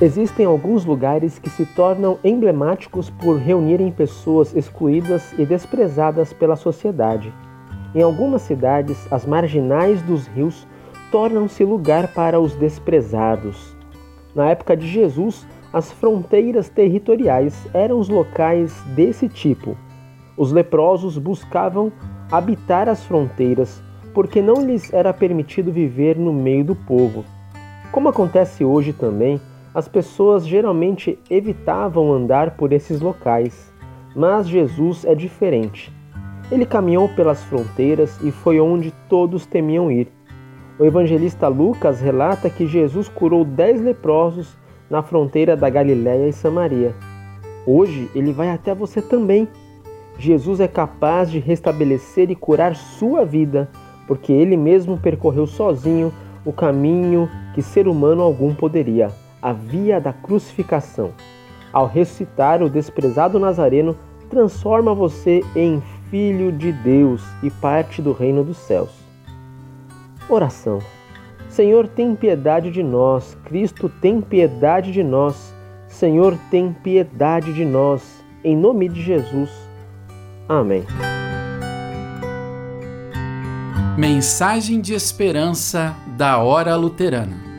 Existem alguns lugares que se tornam emblemáticos por reunirem pessoas excluídas e desprezadas pela sociedade. Em algumas cidades, as marginais dos rios tornam-se lugar para os desprezados. Na época de Jesus, as fronteiras territoriais eram os locais desse tipo. Os leprosos buscavam habitar as fronteiras porque não lhes era permitido viver no meio do povo. Como acontece hoje também, as pessoas geralmente evitavam andar por esses locais, mas Jesus é diferente. Ele caminhou pelas fronteiras e foi onde todos temiam ir. O evangelista Lucas relata que Jesus curou dez leprosos na fronteira da Galiléia e Samaria. Hoje ele vai até você também. Jesus é capaz de restabelecer e curar sua vida, porque ele mesmo percorreu sozinho o caminho que ser humano algum poderia, a via da crucificação. Ao ressuscitar o desprezado Nazareno, transforma você em filho de Deus e parte do reino dos céus. Oração. Senhor, tem piedade de nós. Cristo, tem piedade de nós. Senhor, tem piedade de nós. Em nome de Jesus. Amém. Mensagem de esperança da Hora Luterana.